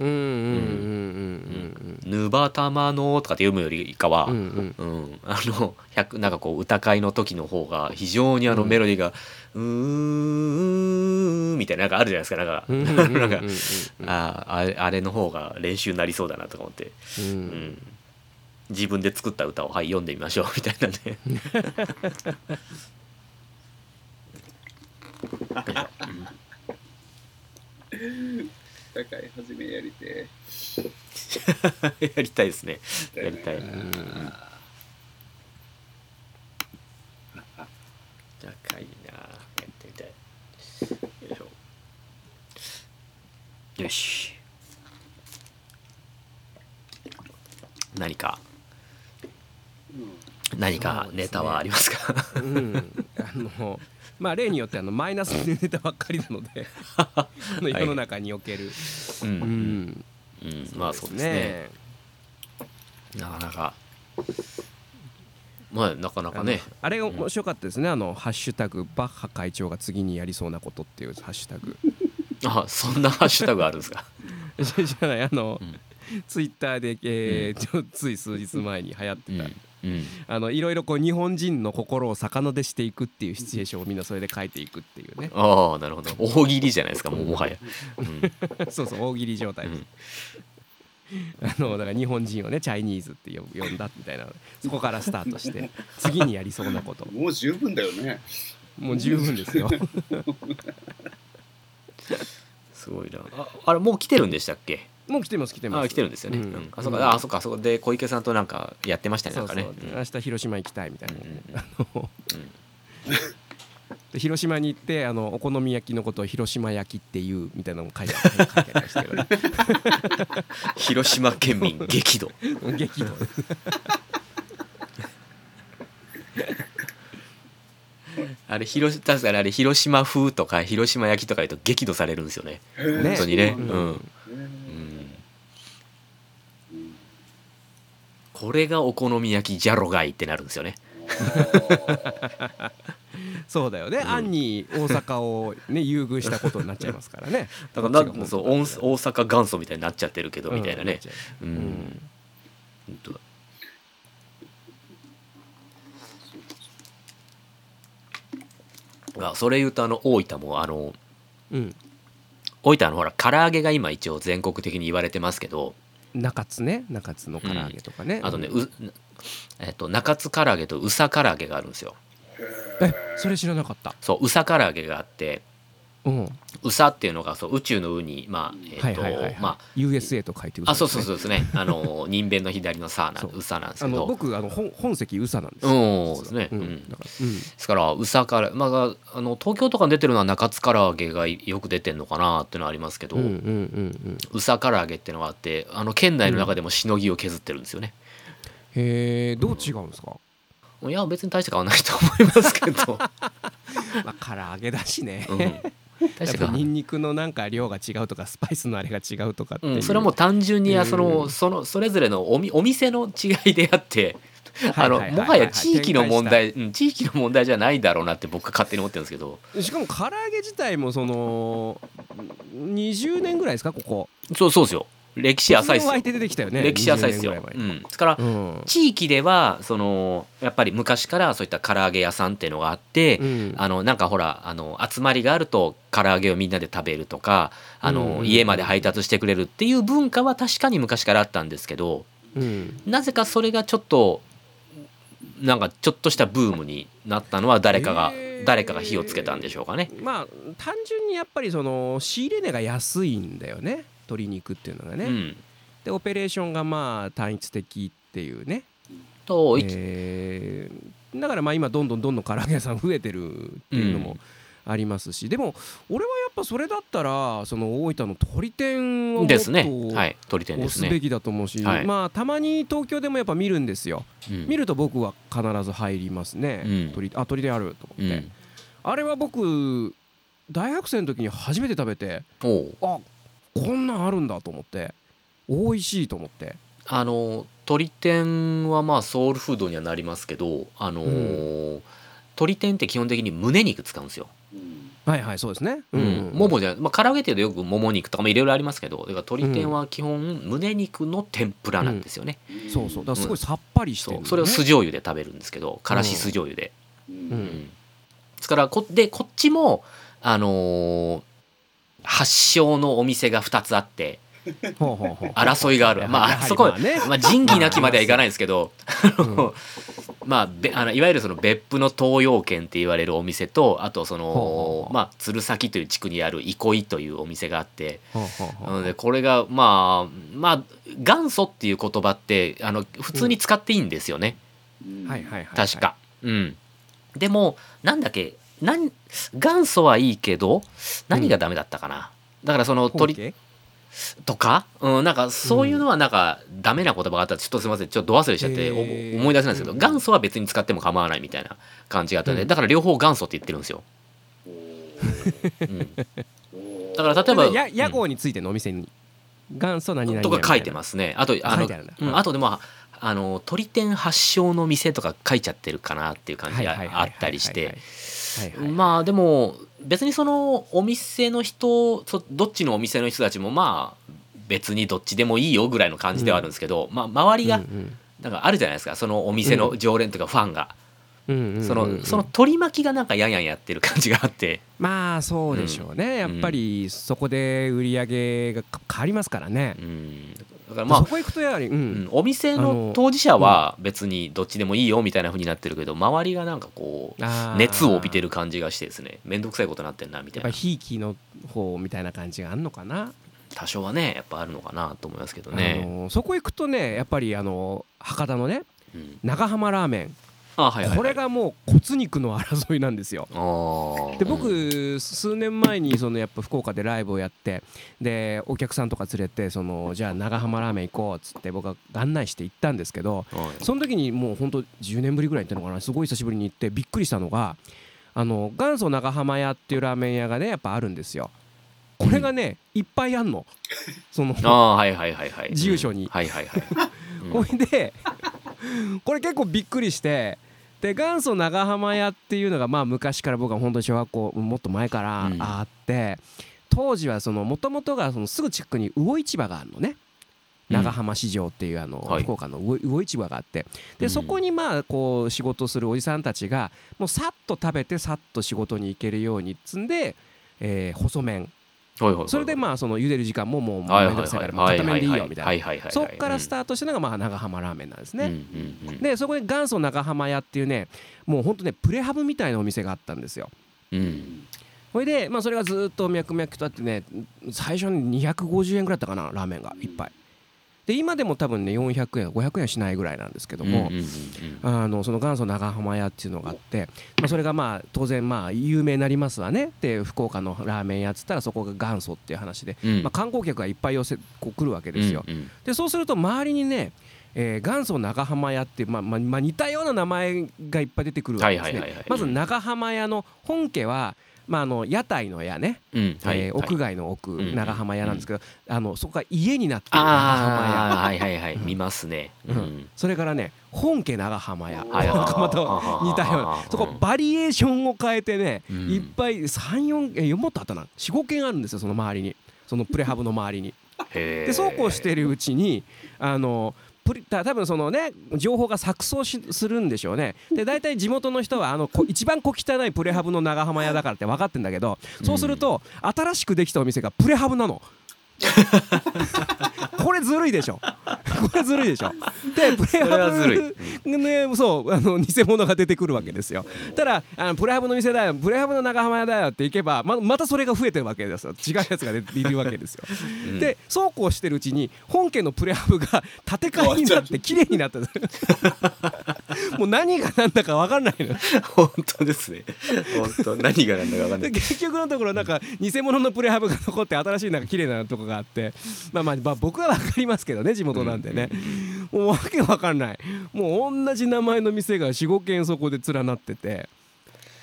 うんうんうんうん「ぬばたまの」とかって読むよりかは、うんうん。うん。うん、あの100なんかこう歌会の時の方が非常にあのうん。メロディーが「うーん」みたいななんかあるじゃないですか。なんか、なんかうんあーあれの方が練習になりそうだなとか思って、ううんん、自分で作った歌をはい読んでみましょう みたいなんで高い始めやりてやりたいですね。えやりたい。うん高いな。やってみたい。よいしょ。よし。何か。うん何かネタはありますか？うん。あのまあ例によってあのマイナスのネタばっかりなので この世の中における、ううん。んうん。まあそうですね。なかなか。まあなかなかね。あれが面白かったですね、あのハッシュタグバッハ会長が次にやりそうなことっていうハッシュタグ。あそんなハッシュタグあるんですか？じゃないあの、うん。ツイッターで、えーちょつい数日前に流行ってた、うんうんあのいろいろこう日本人の心を逆なでしていくっていうシチュエーションをみんなそれで書いていくっていうね。ああなるほど。大喜利じゃないですかもうもはや、うん。そうそう大喜利状態うです、ん。あのだから日本人をねチャイニーズって呼呼んだみたいな。そこからスタートして次にやりそうなこと。もう十分だよね。もう十分ですよ。すごいな。ああれもう来てるんでしたっけ？もう来てます来てます。あ来てるんですよね、ううんんあそこああそっかあそこで小池さんとなんかやってましたねそうんそう。なかね。明日広島行きたいみたいな、広島に行ってあのお好み焼きのことを広島焼きっていうみたいなのも書いてありましたけどね。広島県民激怒。激怒。あれ広確かにあれ広島風とか広島焼きとか言うと激怒されるんですよね。ね。本当にね。ううんん、うん、うんこれがお好み焼きじゃろがいってなるんですよね。そうだよね、ん。暗に大阪をね優遇したことになっちゃいますからね。だからなそう大大阪元祖みたいになっちゃってるけどみたいなね。ううん。ん。本当だ。あそれ言うとあの大分もあのうん。大分のほら唐揚げが今一応全国的に言われてますけど中津ね中津の唐揚げとかね、あとね、うんうえっと中津唐揚げと宇佐唐揚げがあるんですよ。えそれ知らなかった。そう宇佐唐揚げがあってうん。宇佐っていうのがそう宇宙の「う」にまあえっとま USA と書いてああそうそううそうですね。あの人弁の左の「さ」なそう。宇佐なんですけど。僕あの本本籍宇佐なんです。ようんですからうん。ですからまああの東京とかに出てるのは中津唐揚げがよく出てんのかなっていうのはありますけど、うんうんうんうん。宇佐唐揚げっていうのがあってあの県内の中でもしのぎを削ってるんですよね、へえどう違うんですか？いや別に大して変わらないと思いますけど、まあ唐揚げだしね、うん、やっぱニンニクのなんか量が違うとかスパイスのあれが違うとかっていう、うん、それはもう単純にうん。そのそのそれぞれのおみお店の違いであってあのもはや地域の問展題、うん、地域の問題じゃないだろうなって僕は勝手に思ってるんですけど。しかも唐揚げ自体もその20年ぐらいですかここ。そうそうですよ歴史浅いですよ。ね歴史浅いですよ、20年ぐらいうん、ですから前うん。地域ではそのやっぱり昔からそういった唐揚げ屋さんっていうのがあって、うん。あのなんかほらあの集まりがあると唐揚げをみんなで食べるとかあの、家まで配達してくれるっていう文化は確かに昔からあったんですけどうん。なぜかそれがちょっとなんかちょっとしたブームになったのは誰かが、えー。誰かが火をつけたんでしょうかね。まあ単純にやっぱりその仕入れ値が安いんだよね鶏肉っていうのがね、うん、でオペレーションがまあ単一的っていうね、と、えーだからまあ今どんどんどんどん唐揚げ屋さん増えてるっていうのもありますし、でも俺はやっぱそれだったらその大分の鳥天をもっですね。と。押すべきだと思うし、はい。まあたまに東京でもやっぱ見るんですよ、うん。見ると僕は必ず入りますね、うん。鳥あ鳥天あると思って、うん、あれは僕大学生の時に初めて食べてあこんなんあるんだと思って美味しいと思って。あの鳥天はまあソウルフードにはなりますけど、あのー鳥天って基本的に胸肉使うんですよ。うん。はいはいそうですね。うん。ももじゃまあ唐揚げっていうとよくもも肉とかもいろいろありますけどだから鶏天は基本胸肉の天ぷらなんですよね、そうそう。だからすごいさっぱりしてね。そう。それを酢醤油で食べるんですけどからし酢醤油で、ううん。うん。ですからこでこっちもあのー発祥のお店が2つあって争いがある。まあそこまあね。まあ仁義なきまではいかないですけどうん まあべあのいわゆるその別府の東洋軒って言われるお店とあとそのまあ鶴崎という地区にある憩いというお店があってなのでこれがまあまあ元祖っていう言葉ってあの普通に使っていいんですよね、確か。うん、でもなんだっけなん元祖はいいけど何がダメだったかな、だからその鳥とか、うん、なんかそういうのはなんかダメな言葉があったらちょっとすみません。ちょっとど忘れしちゃって思い出せないんですけどうん。元祖は別に使っても構わないみたいな感じがあったので、うん。だから両方元祖って言ってるんですよ。おうん、ーだから例えばや屋号についてのお店に元祖何々とか書いてますね。あとあのうんあとでもあの鳥天発祥の店とか書いちゃってるかなっていう感じがあったりして。はいはい。まあでも別にそのお店の人そどっちのお店の人たちもまあ別にどっちでもいいよぐらいの感じではあるんですけど、まあ周りがうんなんかあるじゃないですかそのお店の常連とかファンが、うんうんうんうん。そのその取り巻きがなんかやんやんやってる感じがあって、まあそうでしょうね、やっぱりそこで売り上げが変わりますからね、うん、だからまあそこ行くとやはり、うん。うん。お店の当事者は別にどっちでもいいよみたいな風になってるけど周りがなんかこうあー。熱を帯びてる感じがしてですね面倒くさいことになってんなみたいな。やっぱりひいきの方みたいな感じがあるのかな、多少はねやっぱあるのかなと思いますけどあね。のそこ行くとねやっぱりあの博多のねうん。長浜ラーメン、あはいはいはい、これがもう骨肉の争いなんですよ。でうん僕数年前にそのやっぱ福岡でライブをやってでお客さんとか連れてそのじゃあ長浜ラーメン行こうっつって僕は案内して行ったんですけどはい。その時にもう本当10年ぶりぐらい行ったのかな。すごい久しぶりに行ってびっくりしたのがあの元祖長浜屋っていうラーメン屋がねやっぱあるんですよ。これがねいっぱいあんの。そのああはいはいはいはい。住所に。うん。はいはいはい、う んほいでこれ結構びっくりしてで元祖長浜屋っていうのがまあ昔から僕は本当に小学校もっと前からうん。あって、当時はそのもともとがそのすぐ近くに魚市場があるのね。長浜市場っていうあの、はい。福岡の魚魚市場があって。うん。でそこにまあこう仕事するおじさんたちがもうさっと食べてさっと仕事に行けるようにっつんで、えー細麺それでまあその茹でる時間ももうめんどくさいから片面でいいよみたいな。そっからスータートしたのがまあ長浜ラーメンなんですね。でそこで元祖長浜屋っていうねもうほんとねプレハブみたいなお店があったんですよ。うん。ほいで、まあ、それがずっと脈々とあってね最初に250円ぐらいだったかなラーメンが一杯。で今でも多分ね400円500円しないぐらいなんですけども、あのその元祖長浜屋っていうのがあって、まあ、それがまあ当然まあ有名になりますわね。で福岡のラーメン屋っつったらそこが元祖っていう話で、うん。まあ、観光客がいっぱい寄せこう来るわけですよ。うんうん。でそうすると周りにね、えー元祖長浜屋ってまあまあまあ、似たような名前がいっぱい出てくるわけです。ね。まず長浜屋の本家は、まあ、あの屋台の屋ね、うんはいえー屋外の奥、うん長浜屋なんですけど、あのそこが家になってる長浜屋。はいはいはい見ますね。ううん。んそれからね本家長浜屋、はいなんかまた似たような。そこバリエーションを変えてね、うん。いっぱい34えもっとあったな。45軒あるんですよその周りに。そのプレハブの周りに。でそうこうしてるうちにあのプリた多分そのね情報が錯綜しするんでしょうね。で大体地元の人はあのこ一番小汚いプレハブの長浜屋だからって分かってんだけどそうすると、新しくできたお店がプレハブなの これずるいでしょ。これずるいでしょ。で プレハブねそうあの偽物が出てくるわけですよ。ただあのプレハブの店だよ。プレハブの長浜屋だよって行けばままたそれが増えてるわけですよ。違うやつが出ているわけですよ。うん。でそうこうしてるうちに本家のプレハブが建て替えになって綺麗になった。もう何が何だか分かんないの。本当ですね。本当。何が何だか分かんない。で結局のところなんか偽物のプレハブが残って新しいなんか綺麗なとこがあってまあまあ、まあ、僕は分かりますけどね地元なんでね。もうわけわかんない。もう同じ名前の店が45軒そこで連なってて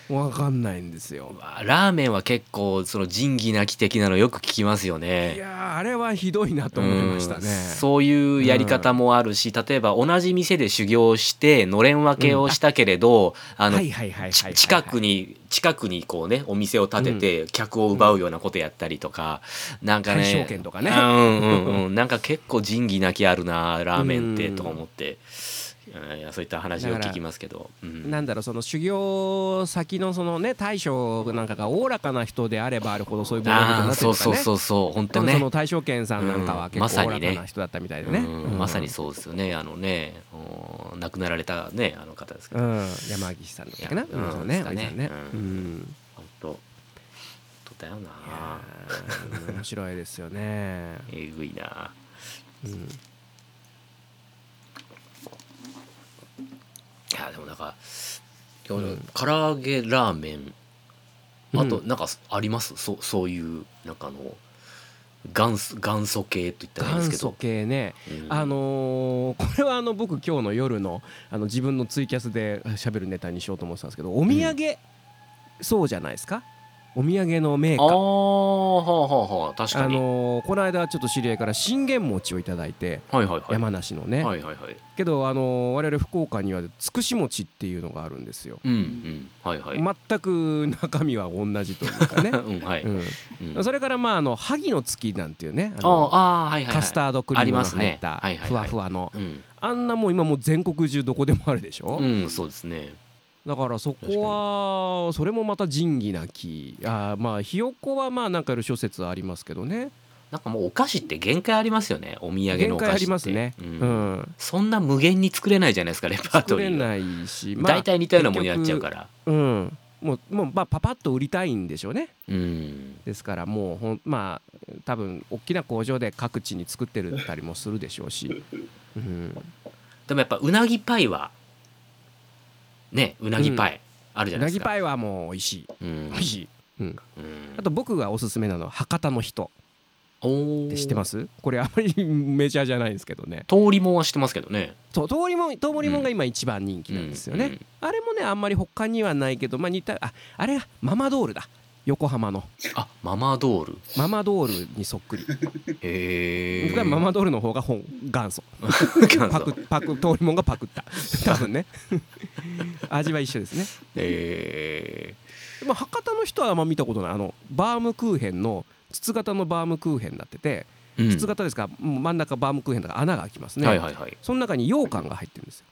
分かんないんですよ。うわラーメンは結構その仁義なき的なのよく聞きますよいね。やーあれはひどいなと思いましたね。うんそういうやり方もあるし、例えば同じ店で修行してのれん分けをしたけれど、あの近くに近くにこうねお店を建てて客を奪うようなことやったりとか、なんか大ね正券とかね。うんうんうん。なんか結構仁義なきあるなラーメンってうん。とか思って、いやそういった話を聞きますけど、うん。なんだろうその修行先のそのね大将なんかがおおらかな人であればあるほどそういうものになってるとかね。そうそうそうそう本当でもそねの大正圏さんなんかは結構おおらかな人だったみたいでね、うん。まさにそうですよねあのね。うん亡くなられたねあの方ですけど、うん、山岸さんだっけな、うんそうね、うんおじさんね、ううん。ん、本当だよいな面白いですよね。えぐいな。うん、いやでもなんかいやうん。唐揚げラーメン。あとうんなんかあります、そうそういうなんかあの元祖元祖系と言ったらいいんです元祖けど、系ね、うん。あのーこれはあの僕今日の夜のあの自分のツイキャスで喋るネタにしようと思ってたんですけどお土産、そうじゃないですか？お土産のメーカー。ああはあは確かあに、のーこの間ちょっと知り合いから信玄餅をいただいてはいはいはい。山梨のね、はいはいはい。けどあのー我々福岡にはつくし餅っていうのがあるんですよ、うんうん。はいはい、全く中身は同じというかね。うんはい、うん。うん。それからまああの萩の月なんていうね。ああのああーはいはい、はい、カスタードクリームのありますね。入ったはいはいはい。ふわふわの。うん、あんなもう今もう全国中どこでもあるでしょ？うん、そうですねだからそこはそれもまた仁義なきあーまあひよこはまあなんかいろいろ諸説ありますけどね。なんかもうお菓子って限界ありますよね。お土産のお菓子って。りますね。ううん。んそんな無限に作れないじゃないですかレパート作れリーがないし。大体似たようなものになっちゃうから。うん。もうもうまあパパッと売りたいんでしょうね。うん。ですからもうほんまあ多分大きな工場で各地に作ってるたりもするでしょうし、うん、でもやっぱうなぎパイはねうなぎパイあるじゃうないですぎパイはもう美味しい。うん。美味しい、うん、うん。あと僕がおすすめなのは博多の人。おー。って知ってます？これあまりメジャーじゃないんですけどね。通りもんは知ってますけどね。そう通りもん通りもんが今一番人気なんですよね、うんうん。あれもねあんまり他にはないけどまあ似たああれがママドールだ横浜の。あママドール。ママドールにそっくり。へえ。僕はママドールの方が本元祖。パクパク通りもんがパクった。多分ね。味は一緒ですね。え。まあ博多の人はあんま見たことない。あのバームクーヘンの筒型のバームクーヘンになってて筒型ですか？ら真ん中バームクーヘンだから穴が開きますね、はいはいはい。その中に羊羹が入ってるんですよ。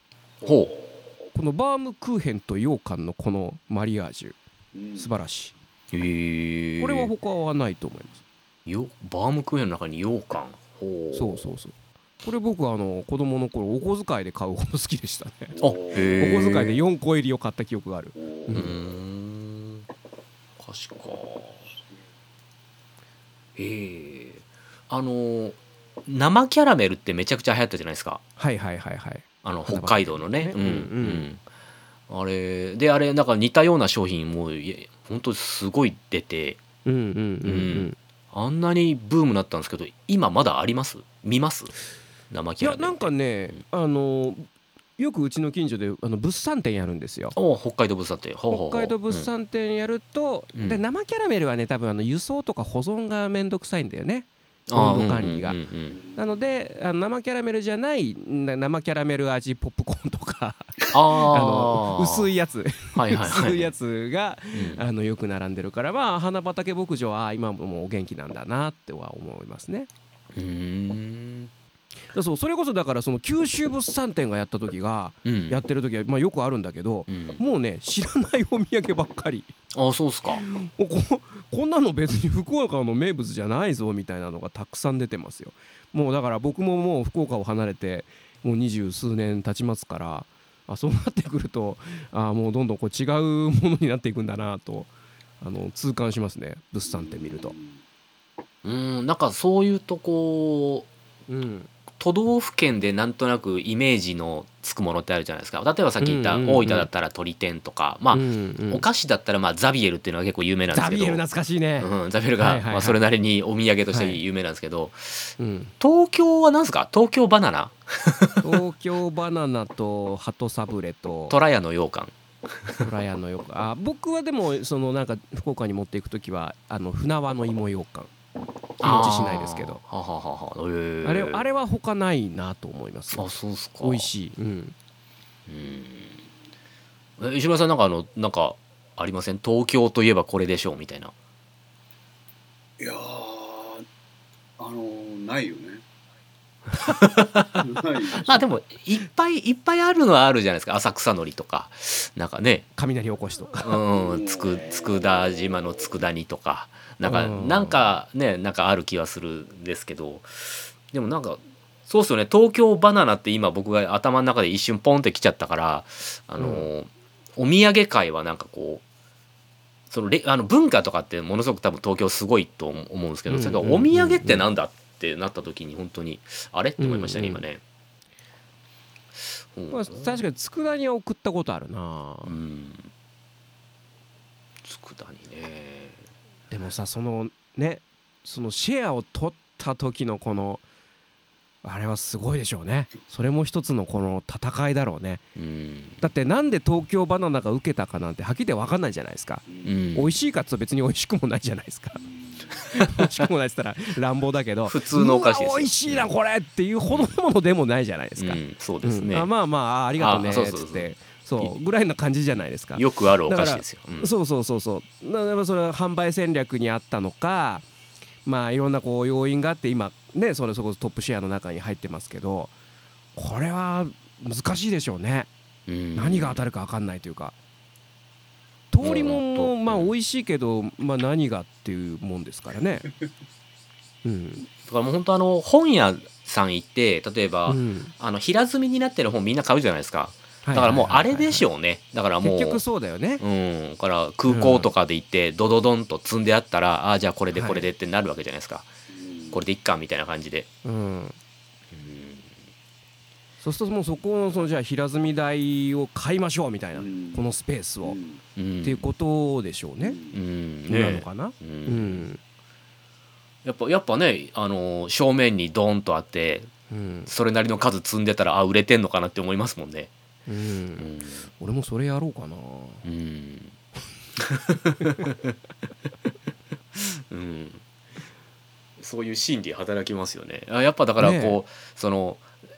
ほこのバームクーヘンと羊羹のこのマリアージュ。うん。素晴らしいこれは他はないと思います。よバームクーヘンの中に羊羹。ほう。そうそうそう。これ僕はあの子供の頃お小遣いで買うほど好きでしたね。あ お小遣いで4個入りを買った記憶がある。おうん。お菓子か。ええあの生キャラメルってめちゃくちゃ流行ったじゃないですか。はいはいはいはい。あの花北海道のね。うん。うんうんあれであれなんか似たような商品もいえ本当すごい出てうんうんうんうん。あんなにブームになったんですけど今まだあります？見ます？生いキャラメルやなんかねあのよくうちの近所であの物産展やるんですよ。お北海道物産ってほうほうほう。北海道物産展やると、うん。で生キャラメルはね多分あの輸送とか保存がめんどくさいんだよね。温度管理が。うんうんうん。なのであの生キャラメルじゃないな生キャラメル味ポップコーンとかああのー薄いやつ。はいはいはい。薄いやつがうん。あのよく並んでるからまあ花畑牧場は今もお元気なんだなっては思いますね。うーん。だそうそれこそだからその九州物産展がやった時がうん。やってる時はまあよくあるんだけどうん。もうね知らないお土産ばっかり。あそうっすか。ここんなの別に福岡の名物じゃないぞみたいなのがたくさん出てますよ。もうだから僕ももう福岡を離れてもう二十数年経ちますからあそうなってくるとあもうどんどんこう違うものになっていくんだなとあの痛感しますね物産って見ると。うんなんかそういうとこうん都道府県でなんとなくイメージのつくものってあるじゃないですか。例えばさっき言った大分だったら鳥天とかまあ、うんうん。お菓子だったらまあザビエルっていうのは結構有名なんですけど。ザビエル懐かしいね。うん、ザビエルが、はいはいはい。まあ、それなりにお土産として有名なんですけど、うん。東京は何ですか？東京バナナ？東京バナナと鳩サブレと。虎屋の羊羹。トラヤのよくあ僕はでもそのなんか福岡に持っていく時はあの船輪の芋羊羹日持ちしないですけど。あーははははへー。あれあれは他ないなと思います。あそうっすか。美味しい、うん、うん。え石村さんなんかあのなんかありません？東京といえばこれでしょうみたいな。いやーあのないよね。まあでもいっぱいいっぱいあるのはあるじゃないですか。浅草のりとか。なんかね。雷おこしとか。うん。つく佃島の佃煮とかなんかうん。なんかねなんかある気はするんですけど。でもなんかそうっすよね。東京バナナって今僕が頭の中で一瞬ポンってきちゃったからあのー、お土産会はなんかこうそのれあの文化とかってものすごく多分東京すごいと思うんですけど、うんそれからお土産ってなんだってなった時に本当にあれって思いましたね、うんうん今ね。うん。まあ、確かに佃煮は送ったことあるなうん。佃煮ねでもさそのねそのシェアを取った時のこのあれはすごいでしょうね。それも一つのこの戦いだろうね。うん。だってなんで東京バナナが受けたかなんてはっきり分かんないじゃないですか。うん。美味しいかっつうと別に美味しくもないじゃないですか。美味しくもないっつったら乱暴だけど。普通のお菓子です。美味しいなこれっていうほどのものでもないじゃないですか、うんそうですね、うん。あまあまああありがとうねあっつってそう。ぐらいな感じじゃないですかよくあるお菓子ですよ、うん。そうそうそうそう。だからそれは販売戦略にあったのかまあいろんなこう要因があって今ねそれそこそトップシェアの中に入ってますけどこれは難しいでしょうね、うん。何が当たるか分かんないというか。通りもんもまあ美味しいけど、まあ、何がっていうもんですからね。うん。だからもう本当あの本屋さん行って例えば、うん。あの平積みになってる本みんな買うじゃないですかだだからもうあれでしょうね。だからもう結局そうだよね。うん、だから空港とかで行ってドドドンと積んであったら、ああじゃあこれでこれでってなるわけじゃないですか、これでいっかみたいな感じで、うん、うん。そうするともうそこのそのじゃあ平積み台を買いましょうみたいな、このスペースを、うん。っていうことでしょうね。うん。なのねかな？ううん。んやっぱやっぱねあの正面にドーンとあってうん。それなりの数積んでたらあ売れてんのかなって思いますもんね。う、うん。ん俺もそれやろうかな。うん。うん、そういう心理働きますよね。あやっぱだからこう、ねその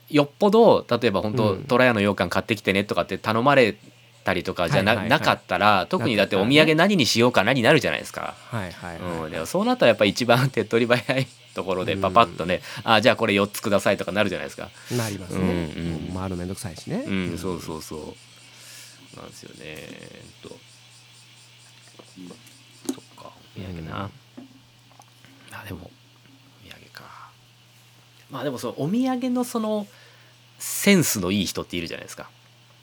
よっぽど例えば本当、うん。虎屋の羊羹買ってきてねとかって頼まれたりとかじゃな,、はいはいはいなかったら特にだってお土産何にしようかなになるじゃないですか。はいはいはい、うん、でもそうなったらやっぱり一番 手っ取り早いところでパパッとね、あじゃあこれ4つくださいとかなるじゃないですか。なりますね。うんうん回るのめんどくさいしね。うん、そうそうそう。なんですよね。えっと。そっか、お土産な。あ、でも。お土産か。まあ、でも、そのお土産のその。センスのいい人っているじゃないですか。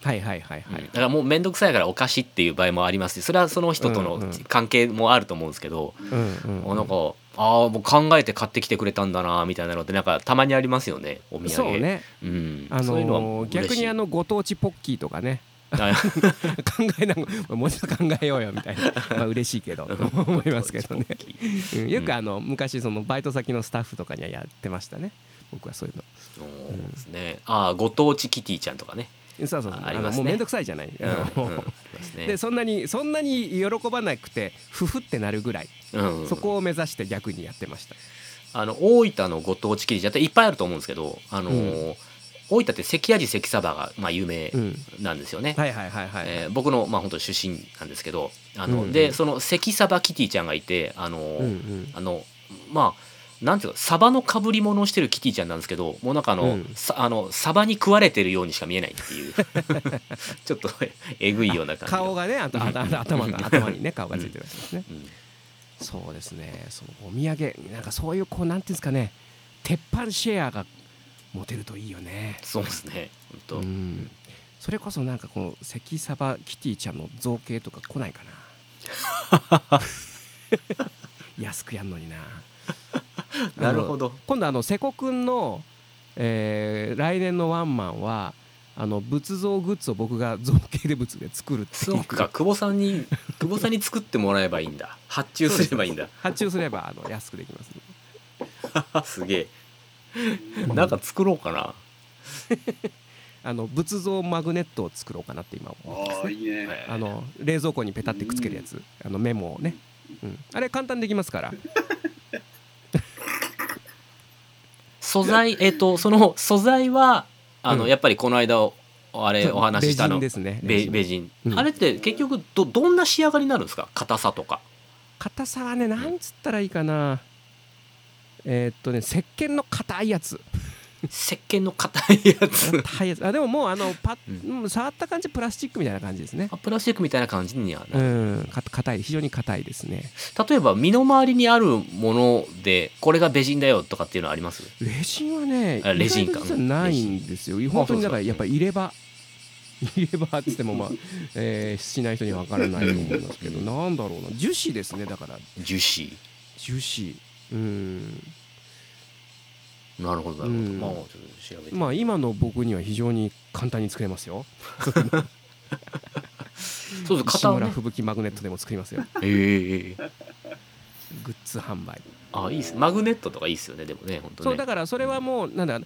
はいはいはいはい。うん。だからもう面倒くさいからお菓子っていう場合もありますしそれはその人との関係もあると思うんですけど、うんうんあなん。かああもう考えて買ってきてくれたんだなみたいなのってなんかたまにありますよねお土産。そうね。うん、あそういうのは逆にあのご当地ポッキーとかね。あ 考えなもうちょっと考えようよみたいな。まあ嬉しいけど。と思いますけどね、うん。よくあの昔そのバイト先のスタッフとかにはやってましたね。僕はそういうの。そうですね。ああ、ご当地キティちゃんとかね。そうそうあありますね。のもうめんどくさいじゃない、でそんなにそんなに喜ばなくてふふってなるぐらい、うん、そこを目指して逆にやってました。あの大分のご当地キティちゃんっていっぱいあると思うんですけど、あのーう大分って関味関サバがまあ有名うん。なんですよね。はいはいはいはい、えー僕のまあ本当出身なんですけど、あの、うんうん。でその関サバキティちゃんがいて、あのーうんうん。あのまあなんていうかサバのかぶり物をしてるキティちゃんなんですけどもうなんかあの,、うん。さあのサバに食われてるようにしか見えないっていう。ちょっとえぐいような感じの。顔がねあとあと頭が頭にね顔がついてるわけですね。うん。そうですね。そのお土産なんかそういうこうなんていうんですかね鉄板シェアが持てるといいよね。そうですね。本当、うん。それこそなんかこの関サバキティちゃんの造形とか来ないかな。安くやんのにな なるほど。今度あの瀬古くんの、えー来年のワンマンはあの仏像グッズを僕が造形で物で作るっていそうか久保さんに 久保さんに作ってもらえばいいんだ。発注すればいいんだ。発注すればあの安くできます、すげえ。なんか作ろうかな。あの仏像マグネットを作ろうかなって今思ってますね。ああいいね。はいあの冷蔵庫にペタってくっつけるやつ。あのメモをね、うん、あれ簡単にできますから素材えっ、とその素材はあの、うん。やっぱりこの間あれお話ししたの。ベジンですね。ンベジン、うん。あれって結局どどんな仕上がりになるんですか？硬さとか。硬さはねなんつったらいいかな。えーっとね石鹸の硬いやつ石鹸の硬いやつ。硬いやつ。あでももうあのパッ、ううん、触った感じプラスチックみたいな感じですね。あプラスチックみたいな感じにはなうる、んか硬い非常に硬いですね。例えば身の回りにあるものでこれがベジンだよとかっていうのあります？レジンはねあレジンか。ないんですよ。本当にだからやっぱり入れ歯。入れ歯っつってもまあ、えーしない人には分からないと思いますけど。なんだろうな。樹脂ですねだから。樹脂。樹脂。うんなるほどなるほど、うん。まあちょっと調べて、まあ今の僕には非常に簡単に作れますよ。そうそう石型をね。村吹雪マグネットでも作りますよ。ええグッズ販売。あいいっす。マグネットとかいいっすよね。でもね本当ね。そうだからそれはもうなんだ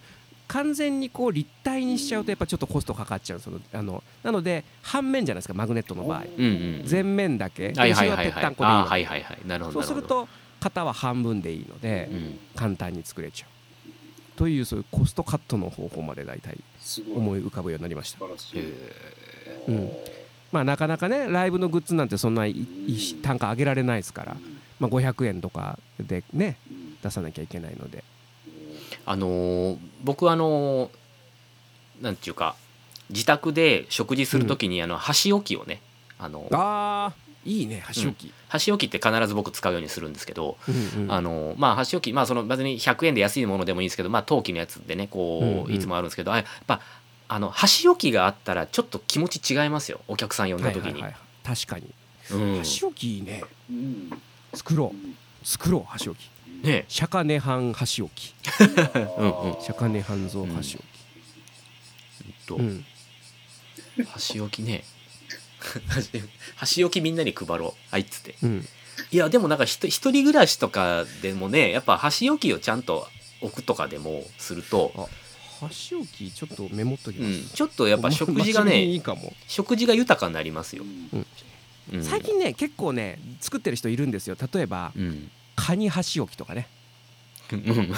完全にこう立体にしちゃうとやっぱちょっとコストかかっちゃう。そのあのなので半面じゃないですかマグネットの場合。うんうん全面だけ。はいはいはい後ろぺったはいんこで。いいそうすると型は半分でいいのでうん。簡単に作れちゃうというそういうコストカットの方法まで大体思い浮かぶようになりました。うん。まあなかなかねライブのグッズなんてそんな単価上げられないですから、まあ、500円とかでねうん。出さなきゃいけないので。あのー僕あのーなんていうか自宅で食事するときにあの箸置きをねあのあーいいね箸置き、箸置きって必ず僕使うようにするんですけど、うんうん。あのまあ箸置きまあその別に100円で安いものでもいいですけどまあ陶器のやつでねこう、うんうんいつもあるんですけどあやっぱあの箸置きがあったらちょっと気持ち違いますよお客さん呼んだ時に、はいはいはい。確かに、うん。箸置きいいね。うん。作ろう。作ろう箸置き。ね釈迦涅槃箸置き。うんうん。釈迦涅槃像箸置と、き、うん。箸置きね 箸置きみんなに配ろうあいっつって。うん。いやでもなんか一人暮らしとかでもねやっぱ箸置きをちゃんと置くとかでもすると、あ箸置きちょっとメモっときうます、ん、ちょっとやっぱ食事がねいかも。食事が豊かになりますよ、うん、最近ね結構ね作ってる人いるんですよ。例えばうん。カニ箸置きとかね。うん。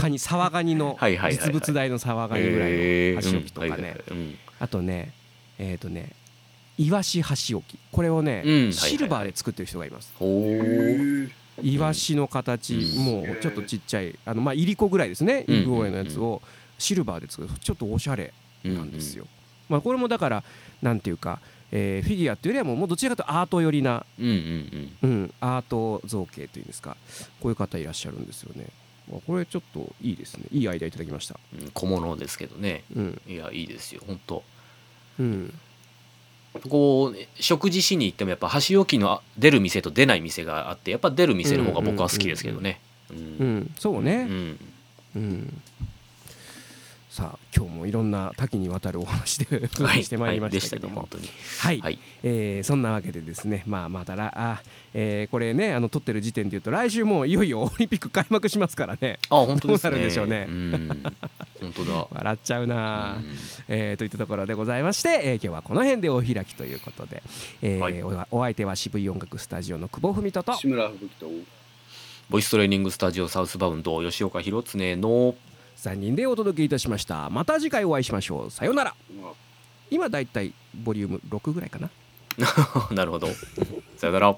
カニサワガニの 実物大のサワガニぐらいの箸置きとかね。あとねえっ、とねイワシ箸置き。これをね、うんシルバーで作ってる人がいます。イワシの形、うん。もうちょっとちっちゃいあのまあいりこぐらいですねうんイブオエのやつを。シルバーで作るちょっとおしゃれなんですよ、まあこれもだからなんていうか、えーフィギュアっていうよりはもうどちらかというとアート寄りな、うんうんうん。うん、アート造形というんですか。こういう方いらっしゃるんですよね。まあこれちょっといいですね。いいアイデアいただきました。うん小物ですけどね。うん。いやいいですよ本当うんこう食事しに行ってもやっぱ箸置きの出る店と出ない店があってやっぱ出る店の方が僕は好きですけどね。ううん。ん。そうね、うん。うん、さあ今日もいろんな多岐にわたるお話で はいしてまいりましたけども、ね本当にはい、はいえーそんなわけでですねまあまたらあ、えーこれねあの撮ってる時点で言うと来週もういよいよオリンピック開幕しますからね。あ本当ですね。どうなるんでしょうね。うん。本当だ。笑っちゃうな、うん。えーといったところでございまして、えー今日はこの辺でお開きということで、えーはい。おお相手は渋い音楽スタジオの久保文人と志村吹雪と。ボイストレーニングスタジオサウスバウンド吉岡弘恒の3人でお届けいたしました。また次回お会いしましょう。さようなら。今だいたいボリューム6ぐらいかな。なるほど。さよなら。